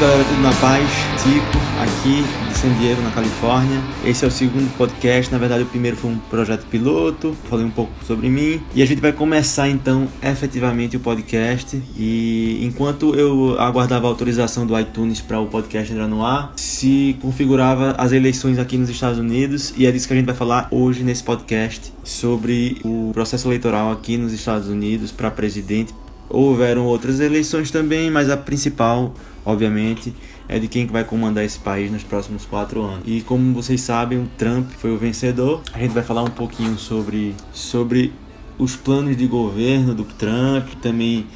galera, tudo na paz? Tico, aqui de San Diego, na Califórnia. Esse é o segundo podcast, na verdade o primeiro foi um projeto piloto, falei um pouco sobre mim. E a gente vai começar então efetivamente o podcast. E enquanto eu aguardava a autorização do iTunes para o podcast entrar no ar, se configurava as eleições aqui nos Estados Unidos. E é disso que a gente vai falar hoje nesse podcast, sobre o processo eleitoral aqui nos Estados Unidos para presidente. Houveram outras eleições também, mas a principal obviamente, é de quem vai comandar esse país nos próximos quatro anos. E como vocês sabem, o Trump foi o vencedor. A gente vai falar um pouquinho sobre, sobre os planos de governo do Trump, também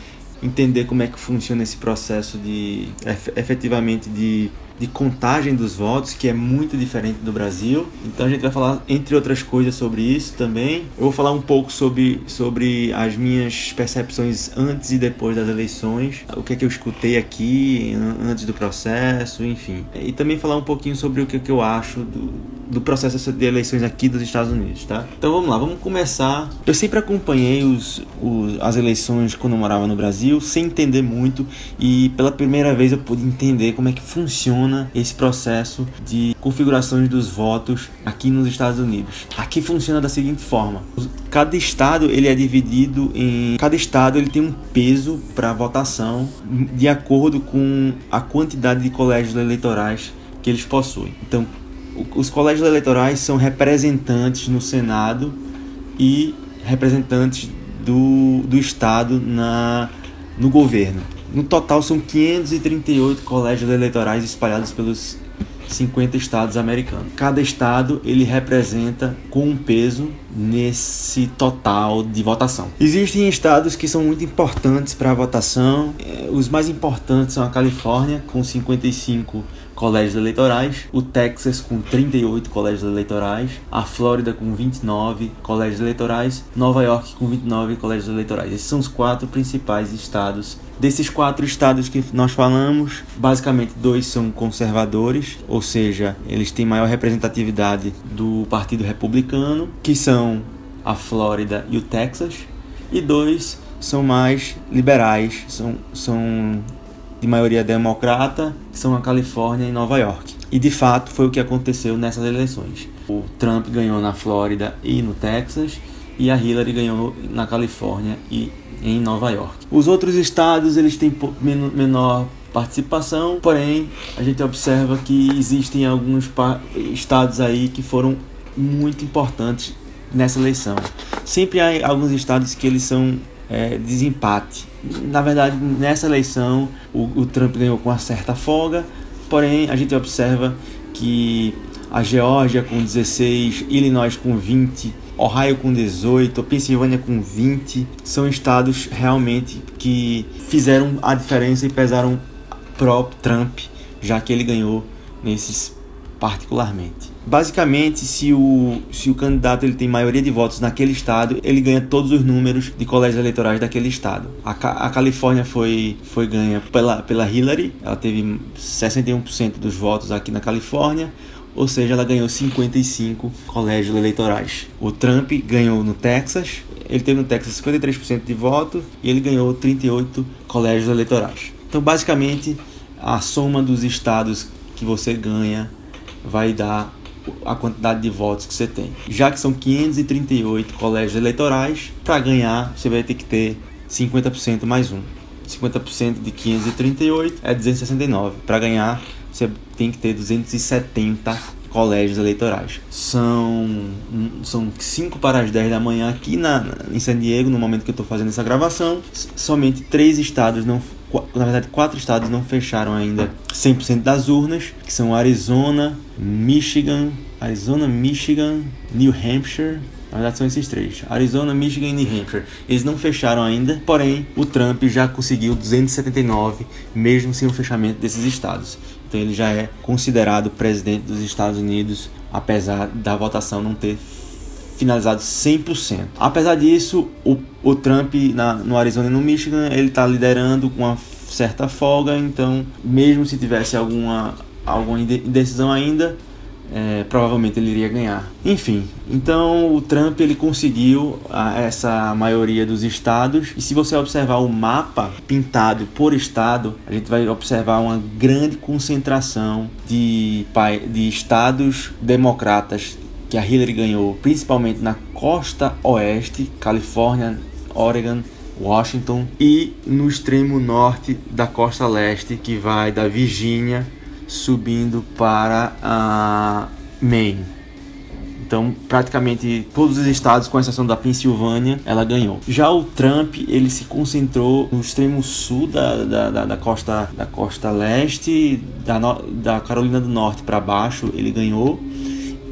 entender como é que funciona esse processo de efetivamente de de contagem dos votos, que é muito diferente do Brasil. Então a gente vai falar, entre outras coisas, sobre isso também. Eu vou falar um pouco sobre, sobre as minhas percepções antes e depois das eleições, o que é que eu escutei aqui antes do processo, enfim. E também falar um pouquinho sobre o que, é que eu acho do, do processo de eleições aqui dos Estados Unidos, tá? Então vamos lá, vamos começar. Eu sempre acompanhei os, os, as eleições quando eu morava no Brasil, sem entender muito, e pela primeira vez eu pude entender como é que funciona funciona esse processo de configurações dos votos aqui nos Estados Unidos. Aqui funciona da seguinte forma: cada estado ele é dividido em cada estado ele tem um peso para votação de acordo com a quantidade de colégios eleitorais que eles possuem. Então, os colégios eleitorais são representantes no Senado e representantes do, do estado na no governo. No total são 538 colégios eleitorais espalhados pelos 50 estados americanos. Cada estado ele representa com um peso nesse total de votação. Existem estados que são muito importantes para a votação. É, os mais importantes são a Califórnia com 55 colégios eleitorais, o Texas com 38 colégios eleitorais, a Flórida com 29 colégios eleitorais, Nova York com 29 colégios eleitorais. Esses são os quatro principais estados. Desses quatro estados que nós falamos, basicamente dois são conservadores, ou seja, eles têm maior representatividade do Partido Republicano, que são a Flórida e o Texas, e dois são mais liberais, são, são de maioria democrata, que são a Califórnia e Nova York. E de fato foi o que aconteceu nessas eleições. O Trump ganhou na Flórida e no Texas, e a Hillary ganhou na Califórnia e em Nova York. Os outros estados eles têm menor participação, porém a gente observa que existem alguns estados aí que foram muito importantes nessa eleição. Sempre há alguns estados que eles são é, desempate. Na verdade, nessa eleição, o, o Trump ganhou com uma certa folga, porém, a gente observa que a Geórgia com 16, Illinois com 20, Ohio com 18, Pensilvânia com 20, são estados realmente que fizeram a diferença e pesaram pro Trump, já que ele ganhou nesses particularmente. Basicamente, se o, se o candidato ele tem maioria de votos naquele estado, ele ganha todos os números de colégios eleitorais daquele estado. A, a Califórnia foi, foi ganha pela, pela Hillary, ela teve 61% dos votos aqui na Califórnia, ou seja, ela ganhou 55 colégios eleitorais. O Trump ganhou no Texas, ele teve no Texas 53% de voto e ele ganhou 38 colégios eleitorais. Então, basicamente, a soma dos estados que você ganha vai dar a quantidade de votos que você tem. Já que são 538 colégios eleitorais, para ganhar você vai ter que ter 50% mais um. 50% de 538 é 269. Para ganhar, você tem que ter 270 colégios eleitorais. São, são 5 para as 10 da manhã aqui na, em San Diego, no momento que eu estou fazendo essa gravação. Somente três estados não na verdade, quatro estados não fecharam ainda 100% das urnas, que são Arizona, Michigan, Arizona, Michigan, New Hampshire. Na verdade, são esses três: Arizona, Michigan e New Hampshire. Eles não fecharam ainda, porém, o Trump já conseguiu 279, mesmo sem o fechamento desses estados. Então, ele já é considerado presidente dos Estados Unidos, apesar da votação não ter finalizado 100%. Apesar disso, o, o Trump na, no Arizona e no Michigan, ele está liderando com uma certa folga, então mesmo se tivesse alguma, alguma indecisão ainda, é, provavelmente ele iria ganhar. Enfim, então o Trump ele conseguiu a, essa maioria dos estados e se você observar o mapa pintado por estado, a gente vai observar uma grande concentração de, de estados democratas que a Hillary ganhou, principalmente na costa oeste, Califórnia, Oregon, Washington e no extremo norte da costa leste, que vai da Virgínia subindo para a Maine. Então, praticamente todos os estados, com exceção da Pensilvânia, ela ganhou. Já o Trump, ele se concentrou no extremo sul da, da, da, da costa, da costa leste, da, da Carolina do Norte para baixo, ele ganhou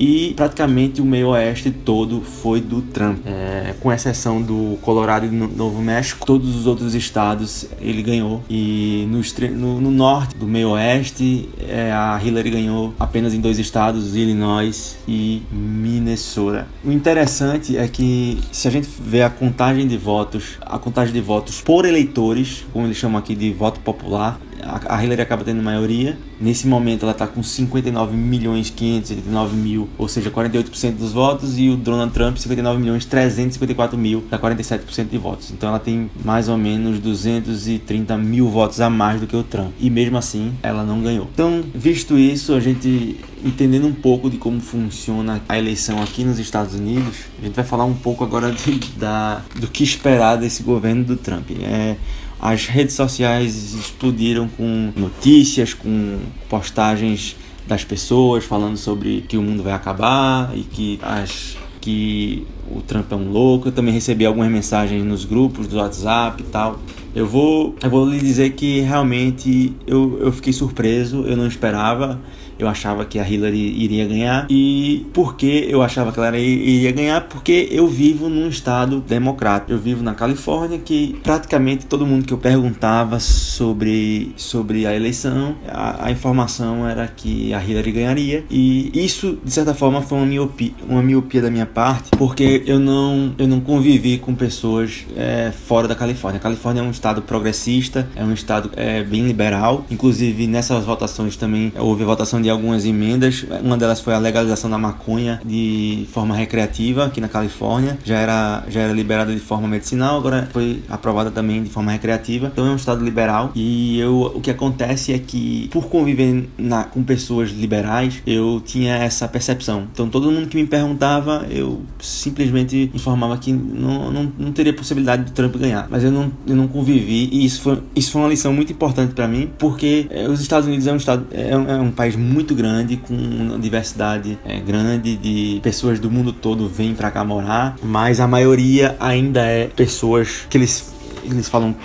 e praticamente o meio oeste todo foi do Trump, é, com exceção do Colorado e do Novo México, todos os outros estados ele ganhou e no, no, no norte do meio oeste é, a Hillary ganhou apenas em dois estados, Illinois e Minnesota. O interessante é que se a gente vê a contagem de votos, a contagem de votos por eleitores, como eles chamam aqui de voto popular, a Hillary acaba tendo maioria. Nesse momento ela está com 59 milhões 589 mil, ou seja, 48% dos votos, e o Donald Trump 59 milhões 354 mil, dá 47% de votos. Então ela tem mais ou menos 230 mil votos a mais do que o Trump. E mesmo assim ela não ganhou. Então, visto isso, a gente entendendo um pouco de como funciona a eleição aqui nos Estados Unidos, a gente vai falar um pouco agora de, da, do que esperar desse governo do Trump. É, as redes sociais explodiram com notícias, com postagens das pessoas falando sobre que o mundo vai acabar e que as que o Trump é um louco. Eu também recebi algumas mensagens nos grupos do WhatsApp e tal. Eu vou, eu vou lhe dizer que realmente eu, eu fiquei surpreso, eu não esperava eu achava que a Hillary iria ganhar. E por que eu achava que ela iria ganhar? Porque eu vivo num estado democrático. Eu vivo na Califórnia, que praticamente todo mundo que eu perguntava sobre, sobre a eleição, a, a informação era que a Hillary ganharia. E isso, de certa forma, foi uma miopia, uma miopia da minha parte, porque eu não, eu não convivi com pessoas é, fora da Califórnia. A Califórnia é um estado progressista, é um estado é, bem liberal. Inclusive, nessas votações também houve votação de algumas emendas. Uma delas foi a legalização da maconha de forma recreativa aqui na Califórnia. Já era, já era liberada de forma medicinal, agora foi aprovada também de forma recreativa. Então é um estado liberal e eu, o que acontece é que por conviver na, com pessoas liberais, eu tinha essa percepção. Então todo mundo que me perguntava, eu simplesmente informava que não, não, não teria possibilidade do Trump ganhar. Mas eu não, eu não convivi e isso foi, isso foi uma lição muito importante para mim, porque é, os Estados Unidos é um estado é um, é um país muito muito grande, com uma diversidade é, grande de pessoas do mundo todo vêm para cá morar, mas a maioria ainda é pessoas que eles, eles falam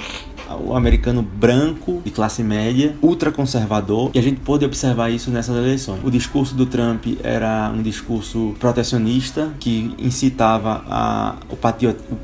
o americano branco de classe média, ultraconservador, e a gente pôde observar isso nessas eleições. O discurso do Trump era um discurso protecionista que incitava a, o,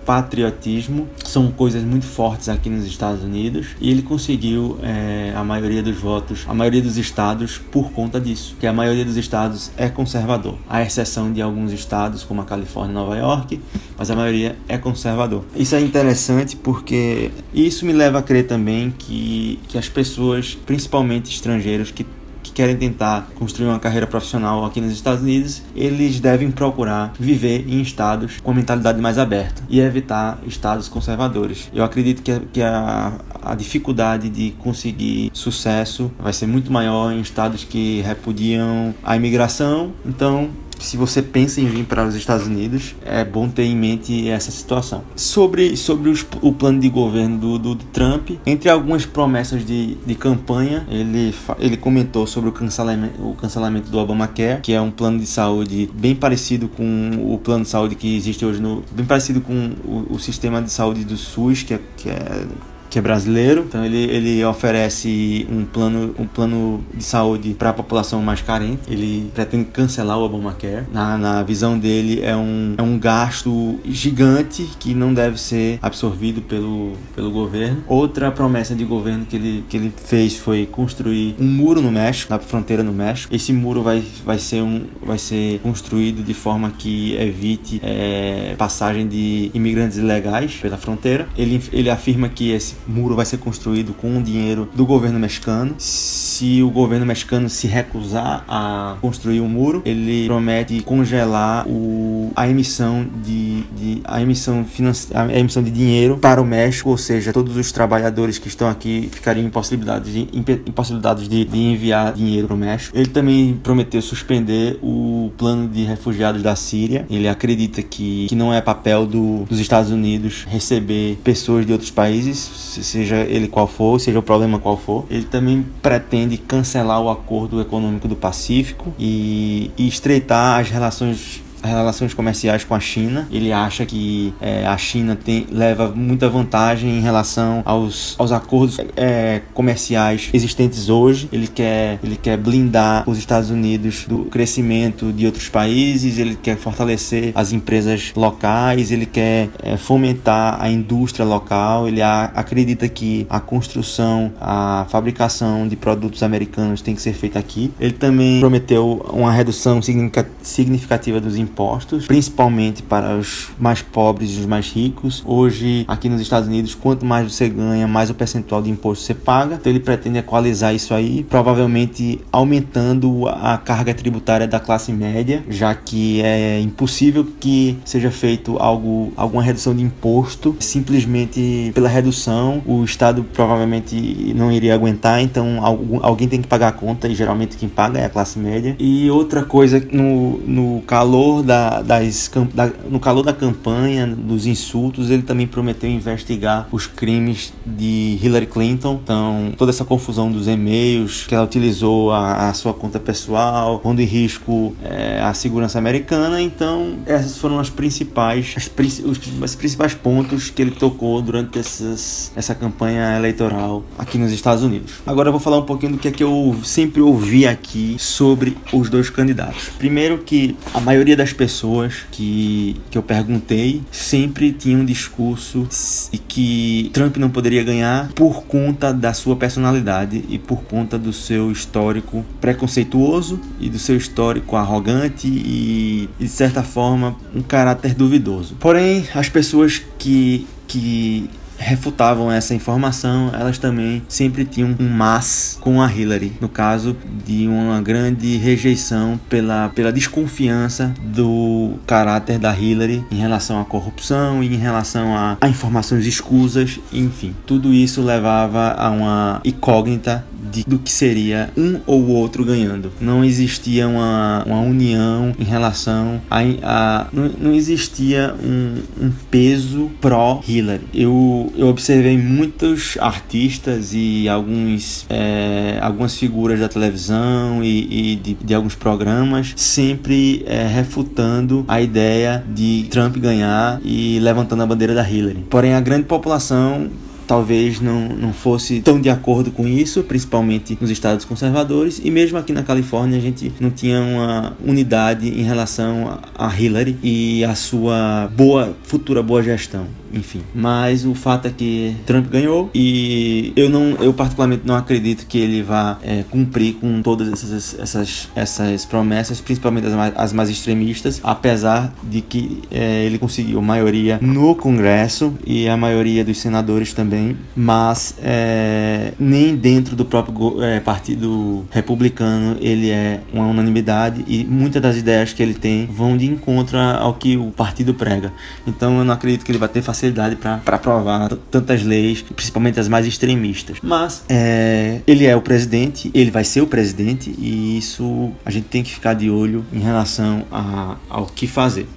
patriotismo, são coisas muito fortes aqui nos Estados Unidos, e ele conseguiu é, a maioria dos votos, a maioria dos estados por conta disso, que a maioria dos estados é conservador, à exceção de alguns estados como a Califórnia e Nova York, mas a maioria é conservador. Isso é interessante porque isso me leva a crer também que, que as pessoas, principalmente estrangeiros, que que querem tentar construir uma carreira profissional aqui nos Estados Unidos, eles devem procurar viver em estados com mentalidade mais aberta e evitar estados conservadores. Eu acredito que, a, que a, a dificuldade de conseguir sucesso vai ser muito maior em estados que repudiam a imigração, então se você pensa em vir para os Estados Unidos, é bom ter em mente essa situação. Sobre, sobre os, o plano de governo do, do, do, Trump, entre algumas promessas de, de campanha, ele, ele comentou sobre o cancelamento, o cancelamento do Obamacare, que é um plano de saúde bem parecido com o plano de saúde que existe hoje no. bem parecido com o, o sistema de saúde do SUS, que é, que é que é brasileiro. Então ele, ele oferece um plano, um plano de saúde para a população mais carente. Ele pretende cancelar o Obamacare. Na, na visão dele é um, é um gasto gigante que não deve ser absorvido pelo, pelo governo. Outra promessa de governo que ele, que ele fez foi construir um muro no México, na fronteira no México. Esse muro vai, vai, ser, um, vai ser construído de forma que evite é, passagem de imigrantes ilegais pela fronteira. Ele, ele afirma que esse muro vai ser construído com o dinheiro do governo mexicano. Se o governo mexicano se recusar a construir o um muro, ele promete congelar o, a emissão de, de a emissão a emissão de dinheiro para o México, ou seja, todos os trabalhadores que estão aqui ficariam impossibilitados de, impossibilitados de, de enviar dinheiro para o México. Ele também prometeu suspender o plano de refugiados da Síria. Ele acredita que, que não é papel do, dos Estados Unidos receber pessoas de outros países, seja ele qual for, seja o problema qual for. Ele também pretende cancelar o acordo econômico do Pacífico e, e estreitar as relações relações comerciais com a China. Ele acha que é, a China tem, leva muita vantagem em relação aos, aos acordos é, comerciais existentes hoje. Ele quer, ele quer blindar os Estados Unidos do crescimento de outros países, ele quer fortalecer as empresas locais, ele quer é, fomentar a indústria local. Ele a, acredita que a construção, a fabricação de produtos americanos tem que ser feita aqui. Ele também prometeu uma redução significativa dos impostos impostos, principalmente para os mais pobres e os mais ricos. Hoje, aqui nos Estados Unidos, quanto mais você ganha, mais o percentual de imposto você paga. Então ele pretende equalizar isso aí, provavelmente aumentando a carga tributária da classe média, já que é impossível que seja feito algo, alguma redução de imposto simplesmente pela redução. O Estado provavelmente não iria aguentar, então alguém tem que pagar a conta e geralmente quem paga é a classe média. E outra coisa, no, no calor da, das, da, no calor da campanha, dos insultos, ele também prometeu investigar os crimes de Hillary Clinton. Então, toda essa confusão dos e-mails que ela utilizou a, a sua conta pessoal, pondo em risco é, a segurança americana. Então, essas foram as principais, as, os, os principais pontos que ele tocou durante essas, essa campanha eleitoral aqui nos Estados Unidos. Agora eu vou falar um pouquinho do que é que eu sempre ouvi aqui sobre os dois candidatos. Primeiro que a maioria das pessoas que, que eu perguntei sempre tinham um discurso e que Trump não poderia ganhar por conta da sua personalidade e por conta do seu histórico preconceituoso e do seu histórico arrogante e, de certa forma, um caráter duvidoso. Porém, as pessoas que, que refutavam essa informação, elas também sempre tinham um mas com a Hillary, no caso de uma grande rejeição pela, pela desconfiança do caráter da Hillary em relação à corrupção e em relação a, a informações escusas, enfim, tudo isso levava a uma incógnita de, do que seria um ou outro ganhando. Não existia uma, uma união em relação a. a não, não existia um, um peso pró-Hillary. Eu, eu observei muitos artistas e alguns, é, algumas figuras da televisão e, e de, de, alguns programas sempre é, refutando a ideia de Trump ganhar e levantando a bandeira da Hillary. Porém, a grande população talvez não, não fosse tão de acordo com isso, principalmente nos estados conservadores, e mesmo aqui na Califórnia a gente não tinha uma unidade em relação a Hillary e a sua boa futura boa gestão enfim. Mas o fato é que Trump ganhou e eu não, eu particularmente não acredito que ele vá é, cumprir com todas essas, essas, essas promessas, principalmente as mais, as mais extremistas, apesar de que é, ele conseguiu maioria no Congresso e a maioria dos senadores também, mas é, nem dentro do próprio é, partido republicano ele é uma unanimidade e muitas das ideias que ele tem vão de encontro ao que o partido prega. Então eu não acredito que ele vai ter facilidade facilidade para aprovar tantas leis, principalmente as mais extremistas. Mas é, ele é o presidente, ele vai ser o presidente e isso a gente tem que ficar de olho em relação a, ao que fazer.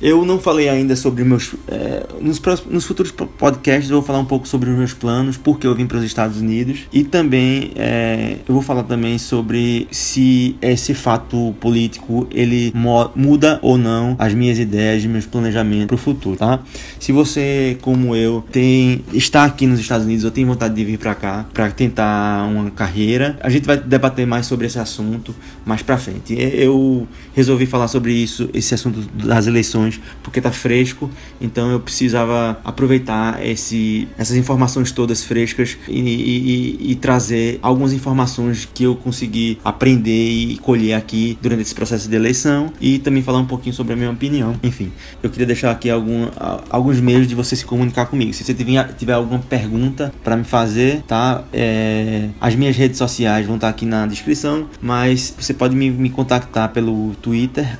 Eu não falei ainda sobre meus. É, nos, próximos, nos futuros podcasts eu vou falar um pouco sobre os meus planos, porque eu vim para os Estados Unidos. E também é, eu vou falar também sobre se esse fato político ele muda ou não as minhas ideias, meus planejamentos para o futuro, tá? Se você, como eu, tem está aqui nos Estados Unidos ou tem vontade de vir para cá para tentar uma carreira, a gente vai debater mais sobre esse assunto mais para frente. Eu resolvi falar sobre isso, esse assunto das eleições informações porque tá fresco, então eu precisava aproveitar esse, essas informações todas frescas e, e, e trazer algumas informações que eu consegui aprender e colher aqui durante esse processo de eleição e também falar um pouquinho sobre a minha opinião. Enfim, eu queria deixar aqui algum, alguns meios de você se comunicar comigo. Se você tiver, tiver alguma pergunta para me fazer, tá? É, as minhas redes sociais vão estar aqui na descrição, mas você pode me, me contactar pelo Twitter,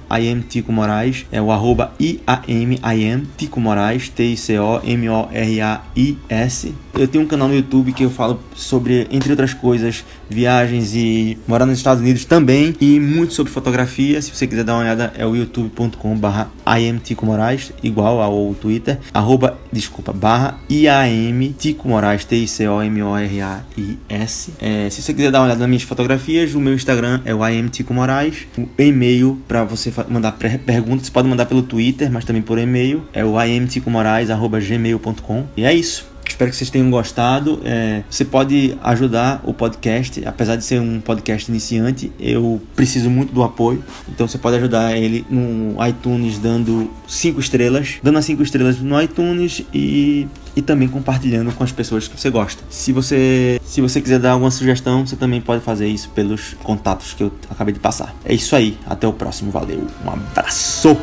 Tico Moraes, é o arroba IAMIM Tico Moraes, T-I-C-O-M-O-R-A-I-S. Eu tenho um canal no YouTube que eu falo sobre, entre outras coisas, viagens e morar nos Estados Unidos também e muito sobre fotografia. Se você quiser dar uma olhada, é o youtube.com/barra Tico Moraes, igual ao Twitter, arroba, desculpa, barra IAM Tico Moraes, T-I-C-O-M-O-R-A-I-S. É, se você quiser dar uma olhada nas minhas fotografias, o meu Instagram é o IM Tico Moraes. O e-mail para você mandar perguntas, você pode mandar pelo Twitter, mas também por e-mail, é o imticomorais.gmail.com. E é isso. Espero que vocês tenham gostado. É, você pode ajudar o podcast, apesar de ser um podcast iniciante, eu preciso muito do apoio. Então você pode ajudar ele no iTunes dando 5 estrelas, dando as 5 estrelas no iTunes e e também compartilhando com as pessoas que você gosta. Se você, se você quiser dar alguma sugestão, você também pode fazer isso pelos contatos que eu acabei de passar. É isso aí, até o próximo, valeu, um abraço!